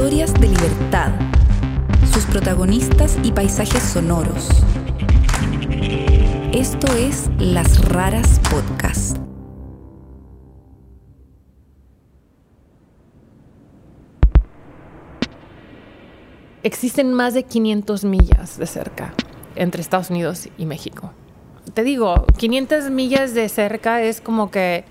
Historias de libertad. Sus protagonistas y paisajes sonoros. Esto es Las Raras Podcast. Existen más de 500 millas de cerca entre Estados Unidos y México. Te digo, 500 millas de cerca es como que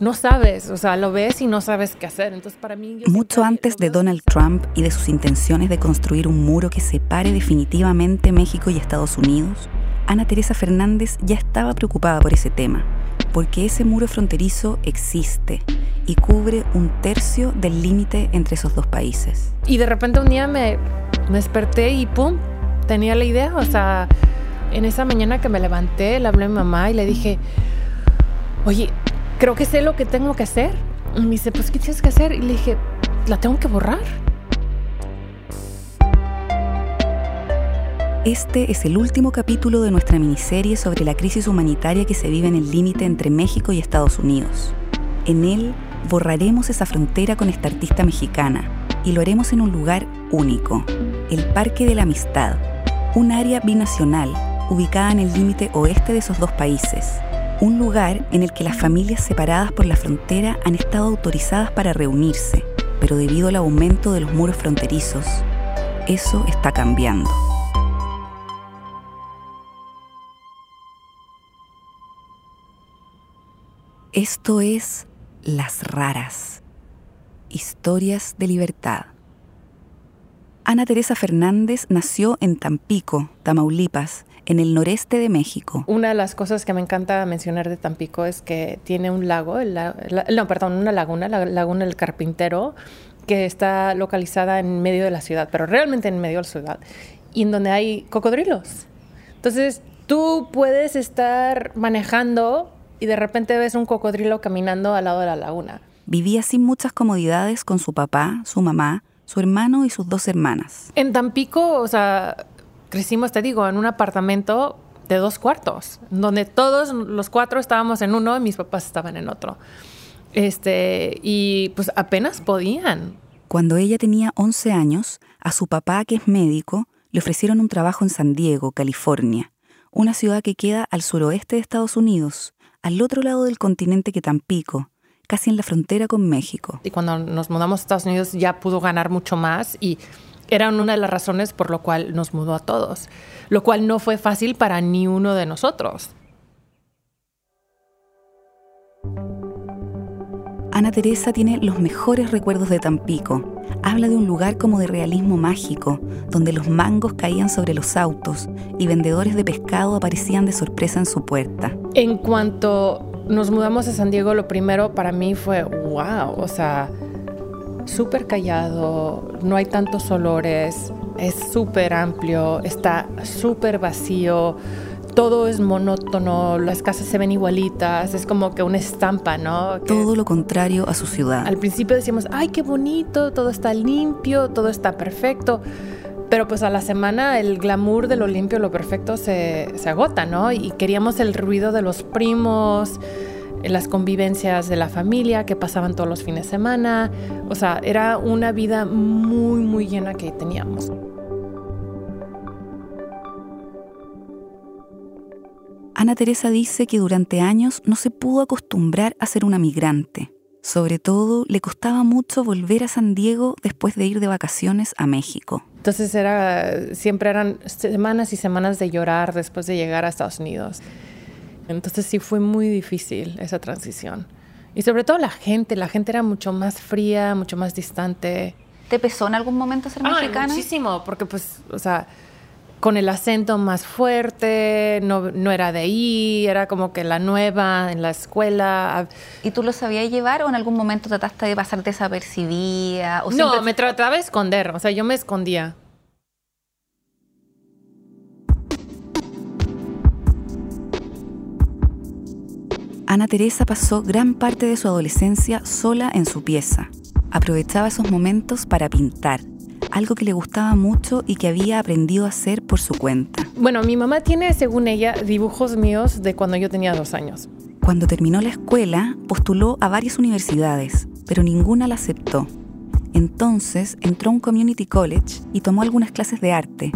no sabes, o sea, lo ves y no sabes qué hacer. Entonces, para mí. Mucho antes de Donald Trump y de sus intenciones de construir un muro que separe definitivamente México y Estados Unidos, Ana Teresa Fernández ya estaba preocupada por ese tema, porque ese muro fronterizo existe y cubre un tercio del límite entre esos dos países. Y de repente un día me, me desperté y ¡pum! Tenía la idea, o sea, en esa mañana que me levanté, le hablé a mi mamá y le dije, oye, creo que sé lo que tengo que hacer. Y me dice, pues, ¿qué tienes que hacer? Y le dije, la tengo que borrar. Este es el último capítulo de nuestra miniserie sobre la crisis humanitaria que se vive en el límite entre México y Estados Unidos. En él borraremos esa frontera con esta artista mexicana y lo haremos en un lugar único, el Parque de la Amistad, un área binacional ubicada en el límite oeste de esos dos países, un lugar en el que las familias separadas por la frontera han estado autorizadas para reunirse, pero debido al aumento de los muros fronterizos, eso está cambiando. Esto es Las Raras, historias de libertad. Ana Teresa Fernández nació en Tampico, Tamaulipas, en el noreste de México. Una de las cosas que me encanta mencionar de Tampico es que tiene un lago, no, perdón, una laguna, la laguna del Carpintero, que está localizada en medio de la ciudad, pero realmente en medio de la ciudad, y en donde hay cocodrilos. Entonces, tú puedes estar manejando y de repente ves un cocodrilo caminando al lado de la laguna. Vivía sin muchas comodidades con su papá, su mamá, su hermano y sus dos hermanas. En Tampico, o sea, crecimos, te digo, en un apartamento de dos cuartos, donde todos los cuatro estábamos en uno y mis papás estaban en otro. Este, y pues apenas podían. Cuando ella tenía 11 años, a su papá, que es médico, le ofrecieron un trabajo en San Diego, California, una ciudad que queda al suroeste de Estados Unidos, al otro lado del continente que Tampico, casi en la frontera con México. Y cuando nos mudamos a Estados Unidos ya pudo ganar mucho más y era una de las razones por lo cual nos mudó a todos, lo cual no fue fácil para ni uno de nosotros. Ana Teresa tiene los mejores recuerdos de Tampico. Habla de un lugar como de realismo mágico, donde los mangos caían sobre los autos y vendedores de pescado aparecían de sorpresa en su puerta. En cuanto nos mudamos a San Diego, lo primero para mí fue, wow, o sea, súper callado, no hay tantos olores, es súper amplio, está súper vacío, todo es monótono, las casas se ven igualitas, es como que una estampa, ¿no? todo lo contrario a su ciudad. Al principio decíamos, ay, qué bonito, todo está limpio, todo está perfecto. Pero pues a la semana el glamour de lo limpio, lo perfecto se, se agota, ¿no? Y queríamos el ruido de los primos, las convivencias de la familia que pasaban todos los fines de semana. O sea, era una vida muy, muy llena que teníamos. Ana Teresa dice que durante años no se pudo acostumbrar a ser una migrante. Sobre todo, le costaba mucho volver a San Diego después de ir de vacaciones a México. Entonces era, siempre eran semanas y semanas de llorar después de llegar a Estados Unidos. Entonces sí fue muy difícil esa transición. Y sobre todo la gente, la gente era mucho más fría, mucho más distante. ¿Te pesó en algún momento ser mexicana? Muchísimo, porque pues, o sea, con el acento más fuerte, no, no, era de ahí, era como que la nueva en la escuela. ¿Y tú lo sabías llevar o en algún momento trataste de pasar desapercibida? O no, me trataba de esconder, o sea, yo me escondía. Ana Teresa pasó gran parte de su adolescencia sola en su pieza. Aprovechaba esos momentos para pintar, algo que le gustaba mucho y que había aprendido a hacer por su cuenta. Bueno, mi mamá tiene, según ella, dibujos míos de cuando yo tenía dos años. Cuando terminó la escuela, postuló a varias universidades, pero ninguna la aceptó. Entonces entró a un community college y tomó algunas clases de arte,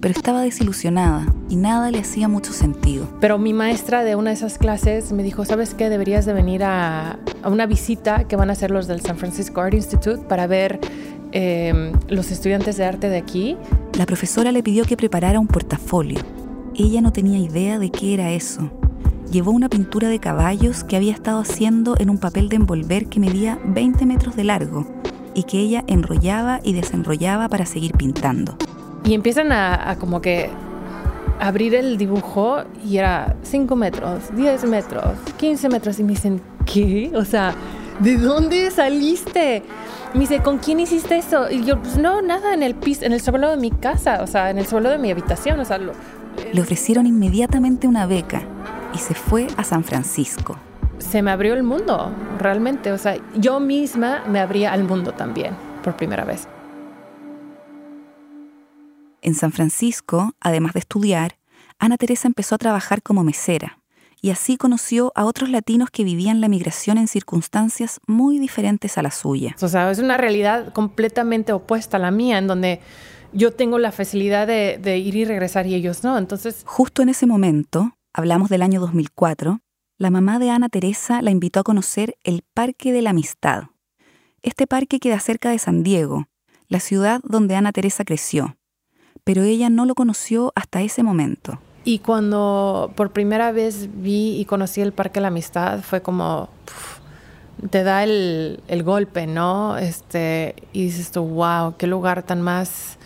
pero estaba desilusionada y nada le hacía mucho sentido. Pero mi maestra de una de esas clases me dijo, ¿sabes qué? Deberías de venir a, a una visita que van a hacer los del San Francisco Art Institute para ver eh, los estudiantes de arte de aquí. La profesora le pidió que preparara un portafolio. Ella no tenía idea de qué era eso. Llevó una pintura de caballos que había estado haciendo en un papel de envolver que medía 20 metros de largo y que ella enrollaba y desenrollaba para seguir pintando. Y empiezan a, a como que abrir el dibujo y era 5 metros, 10 metros, 15 metros. Y me dicen, ¿qué? O sea, ¿de dónde saliste? Me dice, ¿con quién hiciste eso? Y yo, pues no, nada, en el piso, en el suelo de mi casa, o sea, en el suelo de mi habitación, o sea, lo, Le ofrecieron inmediatamente una beca y se fue a San Francisco. se me abrió el mundo, realmente, o sea, yo misma me abría al mundo también, por primera vez. En San Francisco, además de estudiar, Ana Teresa empezó a trabajar como mesera y así conoció a otros latinos que vivían la migración en circunstancias muy diferentes a la suya. O sea, es una realidad completamente opuesta a la mía, en donde yo tengo la facilidad de, de ir y regresar y ellos no. Entonces, Justo en ese momento, hablamos del año 2004, la mamá de Ana Teresa la invitó a conocer el Parque de la Amistad. Este parque queda cerca de San Diego, la ciudad donde Ana Teresa creció, pero ella no lo conoció hasta ese momento. y cuando por primera vez vi y conocí el Parque de la Amistad, fue como, te da el, el golpe, ¿no? Este, y dices tú, wow, qué lugar tan más...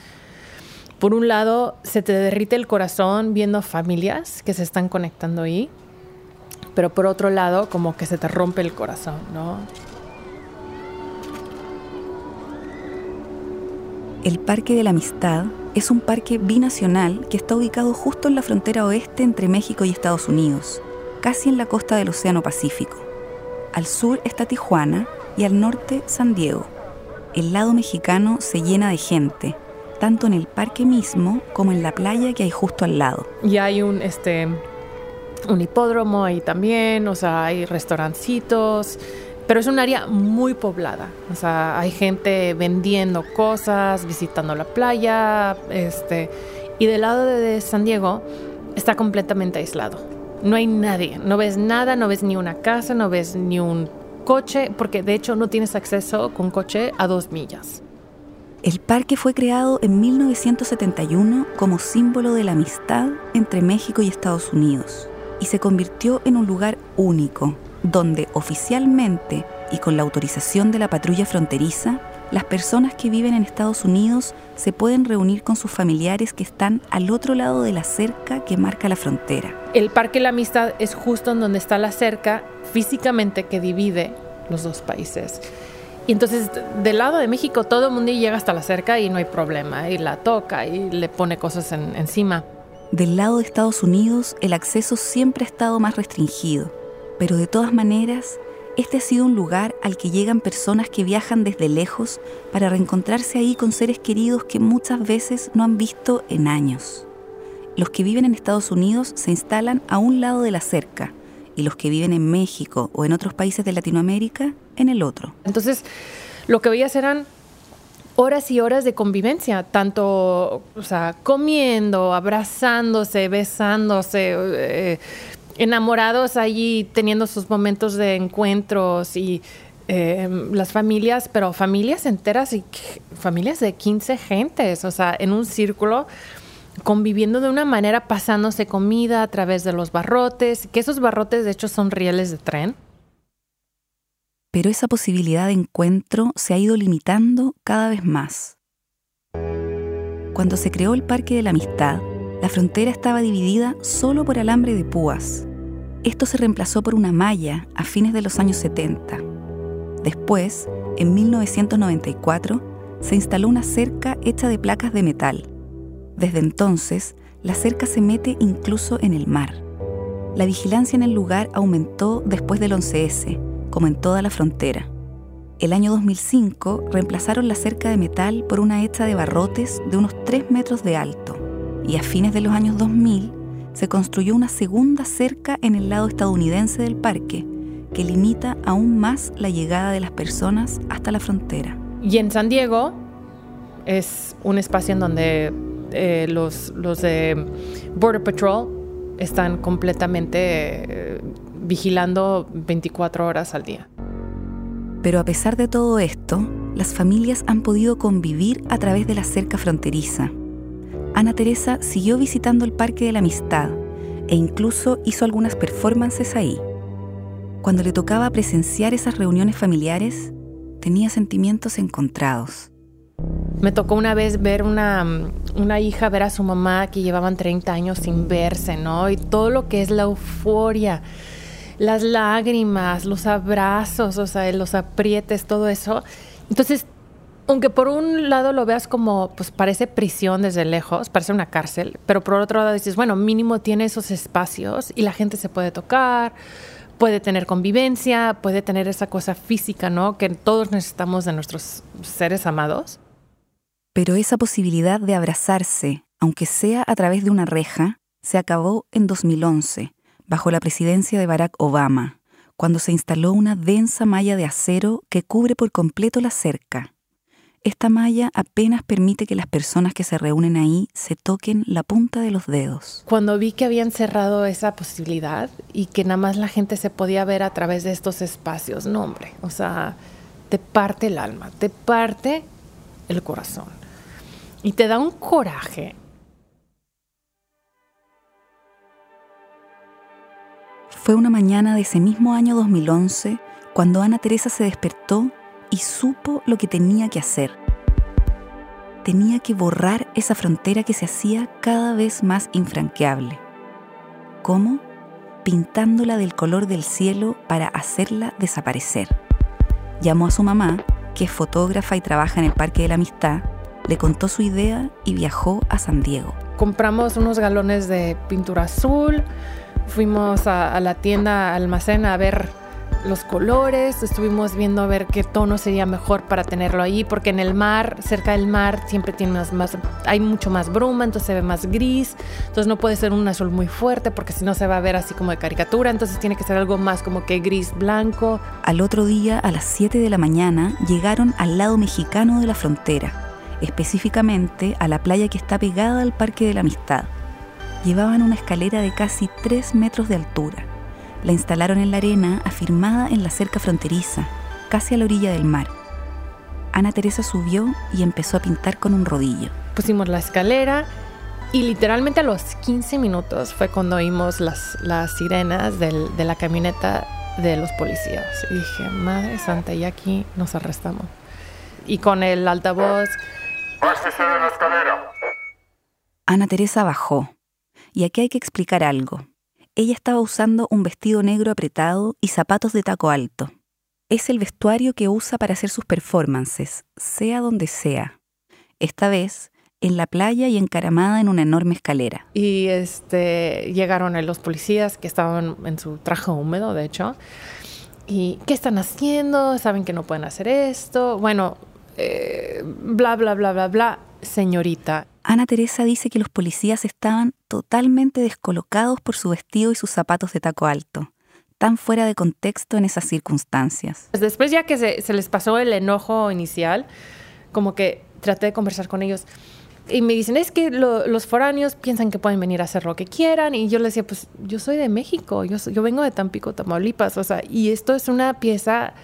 Por un lado, se te derrite el corazón viendo familias que se están conectando ahí, pero por otro lado, como que se te rompe el corazón, ¿no? El Parque de la Amistad es un parque binacional que está ubicado justo en la frontera oeste entre México y Estados Unidos, casi en la costa del Océano Pacífico. Al sur está Tijuana y al norte San Diego. El lado mexicano se llena de gente, tanto en el parque mismo como en la playa que hay justo al lado. Y hay un, este, un hipódromo ahí también, o sea, hay restaurancitos, pero es un área muy poblada. O sea, hay gente vendiendo cosas, visitando la playa, este, y del lado de, San Diego está completamente aislado. No hay nadie, no ves nada, no ves ni una casa, no ves ni un coche, porque de hecho no tienes acceso con coche a dos millas. El parque fue creado en 1971 como símbolo de la amistad entre México y Estados Unidos y se convirtió en un lugar único, donde oficialmente y con la autorización de la patrulla fronteriza, las personas que viven en Estados Unidos se pueden reunir con sus familiares que están al otro lado de la cerca que marca la frontera. El Parque La Amistad es justo en donde está la cerca físicamente que divide los dos países. Y entonces, del lado de México, todo el mundo llega hasta la cerca y no hay problema, y la toca y le pone cosas en- encima. Del lado de Estados Unidos, el acceso siempre ha estado más restringido, pero de todas maneras, este ha sido un lugar al que llegan personas que viajan desde lejos para reencontrarse ahí con seres queridos que muchas veces no han visto en años. Los que viven en Estados Unidos se instalan a un lado de la cerca y los que viven en México o en otros países de Latinoamérica en el otro. Entonces, lo que veías eran horas y horas de convivencia, tanto, o sea, comiendo, abrazándose, besándose, eh, enamorados allí, teniendo sus momentos de encuentros y eh, las familias, pero familias enteras y familias de 15 gentes, o sea, en un círculo conviviendo de una manera, pasándose comida a través de los barrotes, que esos barrotes de hecho son rieles de tren. pero esa posibilidad de encuentro se ha ido limitando cada vez más. Cuando se creó el Parque de la Amistad, la frontera estaba dividida solo por alambre de púas. Esto se reemplazó por una malla a fines de los años 70. Después, en 1994, se instaló una cerca hecha de placas de metal. Desde entonces, la cerca se mete incluso en el mar. La vigilancia en el lugar aumentó después del 11S, como en toda la frontera. El año 2005 reemplazaron la cerca de metal por una hecha de barrotes de unos 3 metros de alto y a fines de los años 2000 se construyó una segunda cerca en el lado estadounidense del parque que limita aún más la llegada de las personas hasta la frontera. Y en San Diego es un espacio en donde eh, los, los de Border Patrol están completamente eh, vigilando 24 horas al día. Pero a pesar de todo esto, las familias han podido convivir a través de la cerca fronteriza. Ana Teresa siguió visitando el Parque de la Amistad e incluso hizo algunas performances ahí. Cuando le tocaba presenciar esas reuniones familiares, tenía sentimientos encontrados. Me tocó una vez ver una, una, hija ver a su mamá que llevaban 30 años sin verse, ¿no? Y todo lo que es la euforia, las lágrimas, los abrazos, o sea, los aprietes, todo eso. Entonces, aunque por un lado lo veas como, pues parece prisión desde lejos, parece una cárcel, pero por otro lado dices, bueno, mínimo tiene esos espacios y la gente se puede tocar, puede tener convivencia, puede tener esa cosa física, ¿no? Que todos necesitamos de nuestros seres amados. Pero esa posibilidad de abrazarse, aunque sea a través de una reja, se acabó en 2011 bajo la presidencia de Barack Obama, cuando se instaló una densa malla de acero que cubre por completo la cerca. Esta malla apenas permite que las personas que se reúnen ahí se toquen la punta de los dedos. Cuando vi que habían cerrado esa posibilidad y que nada más la gente se podía ver a través de estos espacios, no hombre, o sea, te parte el alma, te parte el corazón y te da un coraje Fue una mañana de ese mismo año 2011 cuando Ana Teresa se despertó y supo lo que tenía que hacer. Tenía que borrar esa frontera que se hacía cada vez más infranqueable. ¿Cómo? Pintándola del color del cielo para hacerla desaparecer. Llamó a su mamá, que es fotógrafa y trabaja en el Parque de la Amistad, le contó su idea y viajó a San Diego. Compramos unos galones de pintura azul, Fuimos a, la tienda almacén a ver los colores, estuvimos viendo a ver qué tono sería mejor para tenerlo ahí, porque en el mar, cerca del mar, siempre tiene más, hay mucho más bruma, entonces se ve más gris, entonces no puede ser un azul muy fuerte, porque si no se va a ver así como de caricatura, entonces tiene que ser algo más como que gris blanco. Al otro día, a las 7 de la mañana, llegaron al lado mexicano de la frontera, específicamente a la playa que está pegada al Parque de la Amistad llevaban una escalera de casi 3 metros de altura. La instalaron en la arena, afirmada en la cerca fronteriza, casi a la orilla del mar. Ana Teresa subió y empezó a pintar con un rodillo. Pusimos la escalera y literalmente a los 15 minutos fue cuando oímos las, las sirenas del, de la camioneta de los policías. Y dije, Madre Santa, y aquí nos arrestamos. Y con el altavoz... ¡Bájese de la escalera! Ana Teresa bajó, y aquí hay que explicar algo. Ella estaba usando un vestido negro apretado y zapatos de taco alto. Es el vestuario que usa para hacer sus performances, sea donde sea. Esta vez, en la playa y encaramada en una enorme escalera. Y este, llegaron los policías que estaban en su traje húmedo, de hecho. ¿Y qué están haciendo? ¿Saben que no pueden hacer esto? Bueno, eh, bla, bla, bla, bla, bla. Señorita, Ana Teresa dice que los policías estaban totalmente descolocados por su vestido y sus zapatos de taco alto, tan fuera de contexto en esas circunstancias. Pues después ya que se, les pasó el enojo inicial, como que traté de conversar con ellos y me dicen, es que los foráneos piensan que pueden venir a hacer lo que quieran. Y yo les decía, pues yo soy de México, yo, yo vengo de Tampico, Tamaulipas, o sea, y esto es una pieza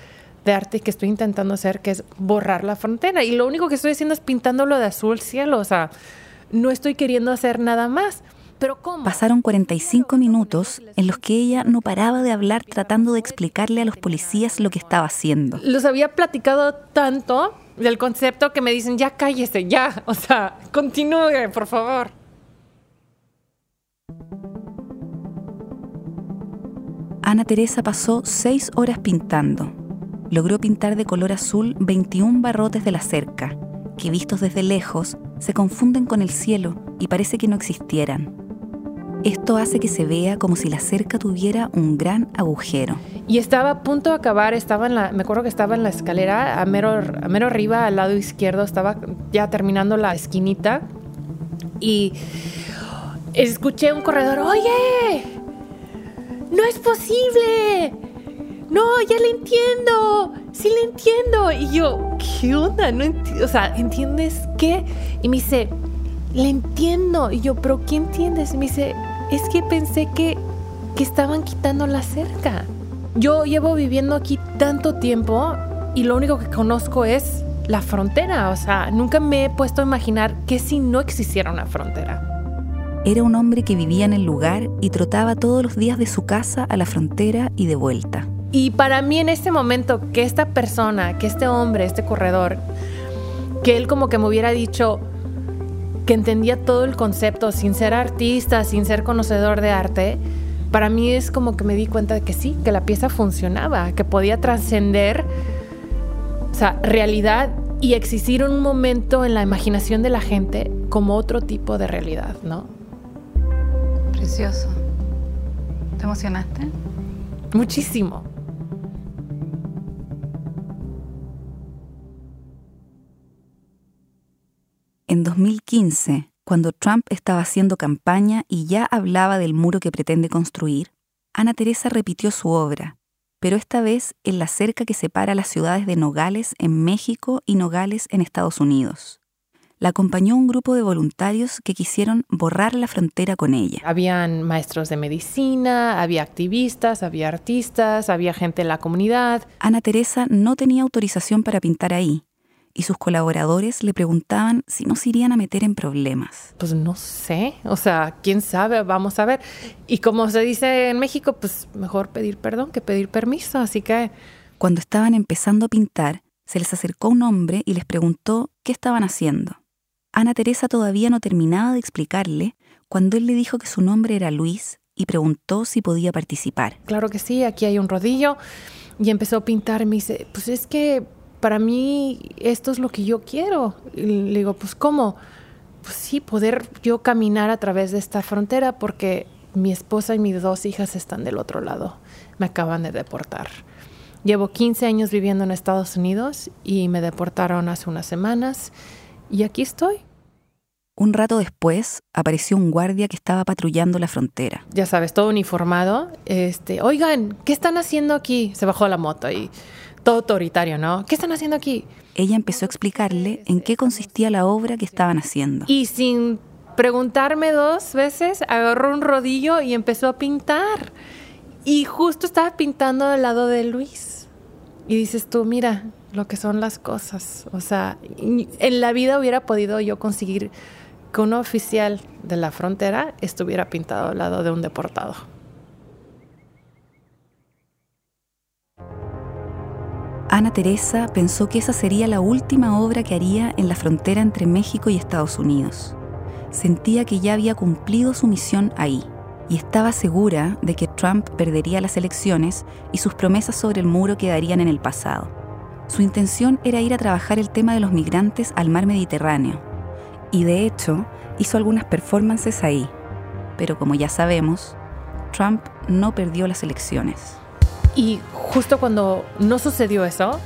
de arte que estoy intentando hacer, que es borrar la frontera. Y lo único que estoy haciendo es pintándolo de azul cielo, o sea, no estoy queriendo hacer nada más. Pero ¿cómo? Pasaron 45 minutos en los que ella no paraba de hablar tratando de explicarle a los policías lo que estaba haciendo. Los había platicado tanto del concepto que me dicen, ya cállese, ya, o sea, continúe, por favor. Ana Teresa pasó seis horas pintando logró pintar de color azul 21 barrotes de la cerca, que vistos desde lejos se confunden con el cielo y parece que no existieran. Esto hace que se vea como si la cerca tuviera un gran agujero. Y estaba a punto de acabar, estaba en la, me acuerdo que estaba en la escalera, a mero, a mero arriba, al lado izquierdo, estaba ya terminando la esquinita y escuché un corredor, oye, no es posible, no, ya le entiendo. sí le entiendo. Y yo, ¿qué onda? No o sea, ¿entiendes qué? Y me dice, le entiendo. Y yo, ¿pero qué entiendes? Y me dice, es que pensé que, que estaban quitando la cerca. Yo llevo viviendo aquí tanto tiempo y lo único que conozco es la frontera. O sea, nunca me he puesto a imaginar que si no existiera una frontera. Era un hombre que vivía en el lugar y trotaba todos los días de su casa a la frontera y de vuelta. Y para mí en este momento, que esta persona, que este hombre, este corredor, que él como que me hubiera dicho que entendía todo el concepto sin ser artista, sin ser conocedor de arte, para mí es como que me di cuenta de que sí, que la pieza funcionaba, que podía trascender, o sea, realidad y existir un momento en la imaginación de la gente como otro tipo de realidad, ¿no? Precioso. ¿Te emocionaste? Muchísimo. 2015, cuando Trump estaba haciendo campaña y ya hablaba del muro que pretende construir, Ana Teresa repitió su obra, pero esta vez en la cerca que separa las ciudades de Nogales en México y Nogales en Estados Unidos. La acompañó un grupo de voluntarios que quisieron borrar la frontera con ella. Habían maestros de medicina, había activistas, había artistas, había gente en la comunidad. Ana Teresa no tenía autorización para pintar ahí, y sus colaboradores le preguntaban si nos irían a meter en problemas. Pues no sé, o sea, quién sabe, vamos a ver. Y como se dice en México, pues mejor pedir perdón que pedir permiso, así que... Cuando estaban empezando a pintar, se les acercó un hombre y les preguntó qué estaban haciendo. Ana Teresa todavía no terminaba de explicarle cuando él le dijo que su nombre era Luis y preguntó si podía participar. Claro que sí, aquí hay un rodillo. Y empezó a pintar y me dice, pues es que para mí esto es lo que yo quiero. Y le digo, pues ¿cómo? Pues sí, poder yo caminar a través de esta frontera porque mi esposa y mis dos hijas están del otro lado. Me acaban de deportar. Llevo 15 años viviendo en Estados Unidos y me deportaron hace unas semanas y aquí estoy. Un rato después apareció un guardia que estaba patrullando la frontera. Ya sabes, todo uniformado. Este, oigan, ¿qué están haciendo aquí? Se bajó la moto y todo autoritario, ¿no? ¿Qué están haciendo aquí? Ella empezó a explicarle en qué consistía la obra que estaban haciendo. Y sin preguntarme dos veces, agarró un rodillo y empezó a pintar. Y justo estaba pintando al lado de Luis. Y dices tú, mira lo que son las cosas. O sea, en la vida hubiera podido yo conseguir que un oficial de la frontera estuviera pintado al lado de un deportado. Ana Teresa pensó que esa sería la última obra que haría en la frontera entre México y Estados Unidos. Sentía que ya había cumplido su misión ahí y estaba segura de que Trump perdería las elecciones y sus promesas sobre el muro quedarían en el pasado. Su intención era ir a trabajar el tema de los migrantes al mar Mediterráneo y de hecho hizo algunas performances ahí, pero como ya sabemos, Trump no perdió las elecciones. Y justo cuando no sucedió eso,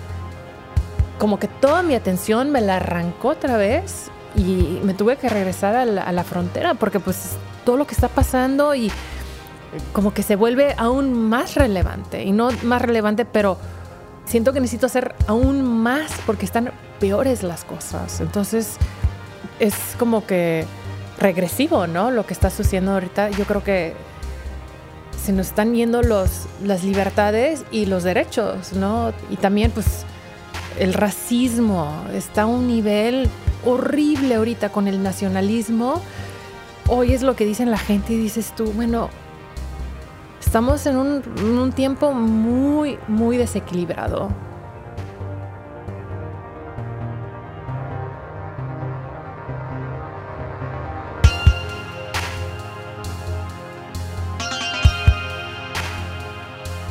como que toda mi atención me la arrancó otra vez y me tuve que regresar a la, frontera porque pues todo lo que está pasando y como que se vuelve aún más relevante y no más relevante, pero siento que necesito hacer aún más porque están peores las cosas. Entonces es como que regresivo, ¿no? Lo que está sucediendo ahorita. Yo creo que se nos están yendo los, las libertades y los derechos, ¿no? Y también, pues, el racismo está a un nivel horrible ahorita con el nacionalismo. Hoy es lo que dicen la gente y dices tú, bueno, estamos en un, en un tiempo muy, muy desequilibrado.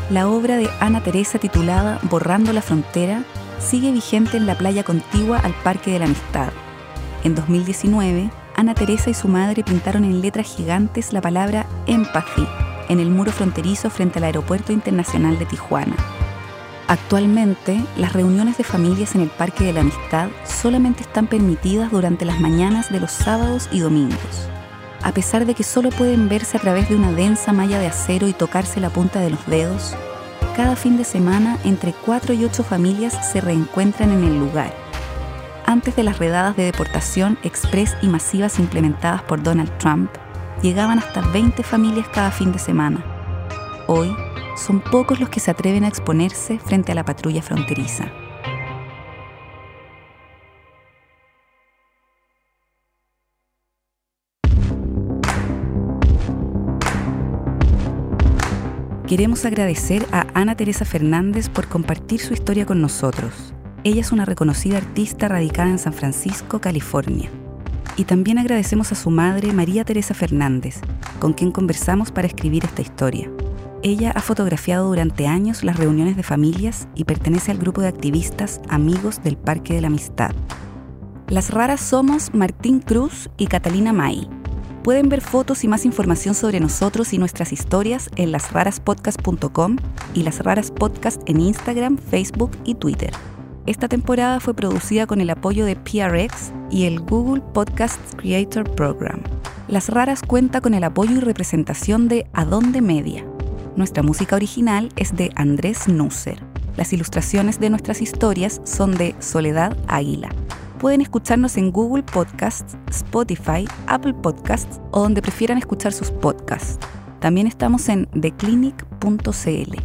La obra de Ana Teresa titulada Borrando la Frontera sigue vigente en la playa contigua al Parque de la Amistad. En 2019, Ana Teresa y su madre pintaron en letras gigantes la palabra empathy en el muro fronterizo frente al Aeropuerto Internacional de Tijuana. Actualmente, las reuniones de familias en el Parque de la Amistad solamente están permitidas durante las mañanas de los sábados y domingos a pesar de que solo pueden verse a través de una densa malla de acero y tocarse la punta de los dedos, cada fin de semana entre 4 y 8 familias se reencuentran en el lugar. Antes de las redadas de deportación express y masivas implementadas por Donald Trump, llegaban hasta 20 familias cada fin de semana. Hoy, son pocos los que se atreven a exponerse frente a la patrulla fronteriza. Queremos agradecer a Ana Teresa Fernández por compartir su historia con nosotros. Ella es una reconocida artista radicada en San Francisco, California. Y también agradecemos a su madre, María Teresa Fernández, con quien conversamos para escribir esta historia. Ella ha fotografiado durante años las reuniones de familias y pertenece al grupo de activistas Amigos del Parque de la Amistad. Las raras somos Martín Cruz y Catalina May. Pueden ver fotos y más información sobre nosotros y nuestras historias en lasraraspodcast.com y Las Raras Podcast en Instagram, Facebook y Twitter. Esta temporada fue producida con el apoyo de PRX y el Google Podcast Creator Program. Las Raras cuenta con el apoyo y representación de Adonde Media. Nuestra música original es de Andrés Nusser. Las ilustraciones de nuestras historias son de Soledad Águila pueden escucharnos en Google Podcasts, Spotify, Apple Podcasts o donde prefieran escuchar sus podcasts. También estamos en theclinic.cl.